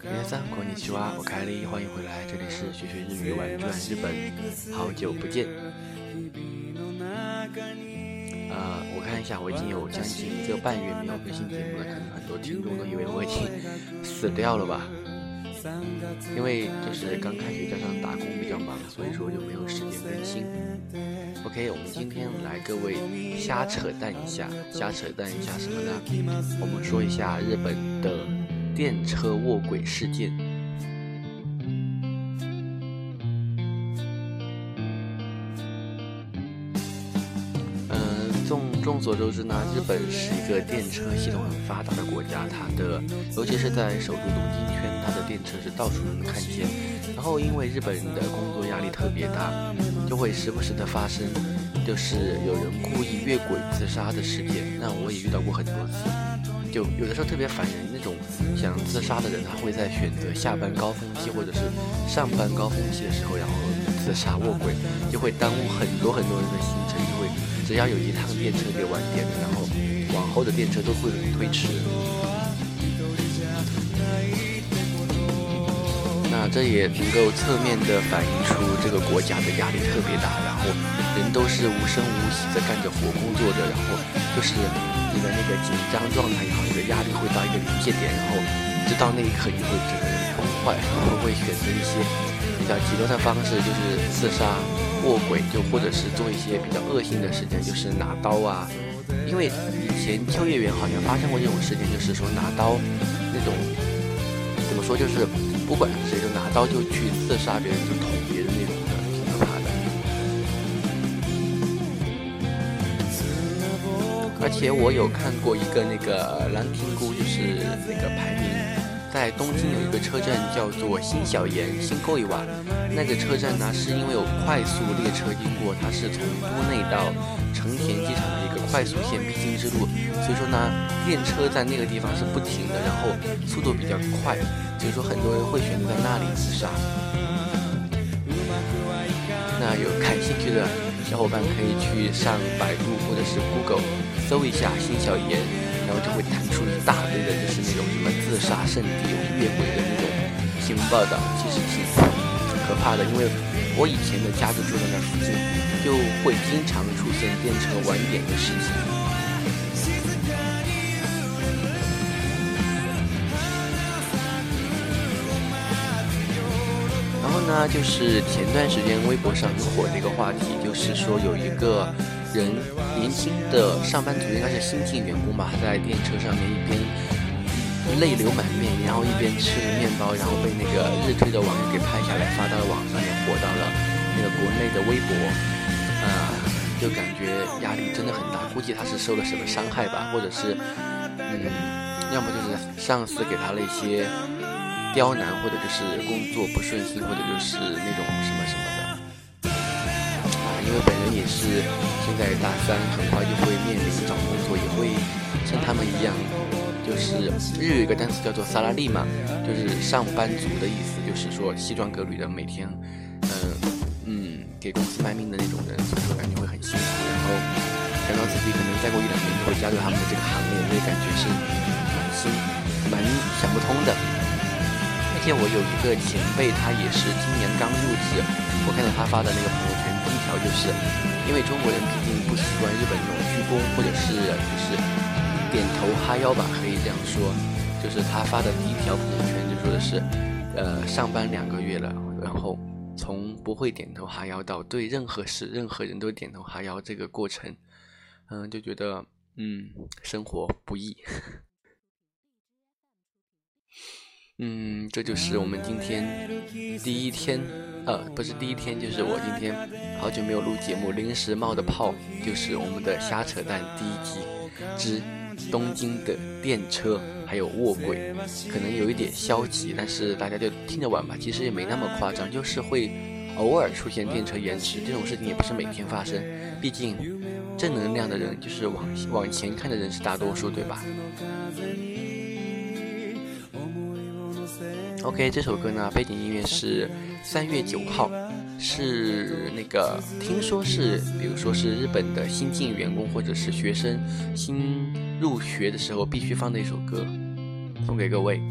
皆さんこんにちは，我凯莉，欢迎回来，这里是学学日语玩转日本，好久不见。呃，我看一下，我已经有将近一个半月没有更新节目了，可能很多听众都以为我已经死掉了吧。 因为就是刚开学加上打工比较忙，所以说就没有时间更新。OK，我们今天来各位瞎扯淡一下，瞎扯淡一下什么呢？我们说一下日本的电车卧轨事件。众所周知呢，日本是一个电车系统很发达的国家，它的尤其是在首都东京圈，它的电车是到处都能看见。然后因为日本人的工作压力特别大，就会时不时的发生，就是有人故意越轨自杀的事件。那我也遇到过很多次，就有的时候特别烦人，那种想自杀的人，他会在选择下班高峰期或者是上班高峰期的时候，然后自杀卧轨，就会耽误很多很多人的行程，就会。只要有一趟电车给晚点，然后往后的电车都会推迟。那这也能够侧面的反映出这个国家的压力特别大，然后人都是无声无息的干着活工作着，然后就是你的那个紧张状态也好，你的压力会到一个临界点，然后直到那一刻你会整个人崩坏，然后会选择一些比较极端的方式，就是自杀。卧轨就或者是做一些比较恶性的事件，就是拿刀啊。因为以前秋叶原好像发生过这种事件，就是说拿刀那种怎么说，就是不管谁就拿刀就去刺杀别人，就捅别人那种的，挺可怕的。而且我有看过一个那个兰亭姑，就是那个排名。在东京有一个车站叫做新小岩新沟一瓦，那个车站呢是因为有快速列车经过，它是从都内到成田机场的一个快速线必经之路，所以说呢电车在那个地方是不停的，然后速度比较快，所以说很多人会选择在那里自杀。那有感兴趣的小伙伴可以去上百度或者是 Google 搜一下新小岩。然后就会弹出一大堆的，就是那种什么自杀圣地、越轨的那种新闻报道，其实挺可怕的。因为我以前的家就住在那附近，就会经常出现电车晚点的事情。然后呢，就是前段时间微博上很火的一个话题，就是说有一个。人年轻的上班族应该是新进员工吧，在电车上面一边泪流满面，然后一边吃着面包，然后被那个日推的网友给拍下来发到了网上面，火到了那个国内的微博，啊，就感觉压力真的很大，估计他是受了什么伤害吧，或者是嗯，要么就是上司给他了一些刁难，或者就是工作不顺心，或者就是那种什么什么的。因为本人也是现在大三，很快就会面临找工作，也会像他们一样，就是日语有个单词叫做“萨拉利”嘛，就是上班族的意思，就是说西装革履的，每天，嗯嗯，给公司卖命的那种人，所以说感觉会很辛苦。然后想到自己可能再过一两年就会加入他们的这个行列，我也感觉是蛮心蛮想不通的。而且我有一个前辈，他也是今年刚入职，我看到他发的那个朋友圈第一条。就是因为中国人毕竟不习惯日本那种鞠躬，或者是就是点头哈腰吧，可以这样说。就是他发的第一条朋友圈就说的是，呃，上班两个月了，然后从不会点头哈腰到对任何事、任何人都点头哈腰这个过程，嗯，就觉得嗯，生活不易。嗯，这就是我们今天第一天，呃，不是第一天，就是我今天好久没有录节目，临时冒的泡，就是我们的瞎扯淡第一集之东京的电车还有卧轨，可能有一点消极，但是大家就听着玩吧，其实也没那么夸张，就是会偶尔出现电车延迟这种事情，也不是每天发生，毕竟正能量的人就是往往前看的人是大多数，对吧？？OK，这首歌呢，背景音乐是三月九号，是那个听说是，比如说是日本的新进员工或者是学生新入学的时候必须放的一首歌，送给各位。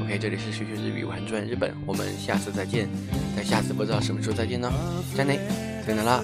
OK，这里是学学日语，玩转日本，我们下次再见。但下次不知道什么时候再见呢？再见，再见啦。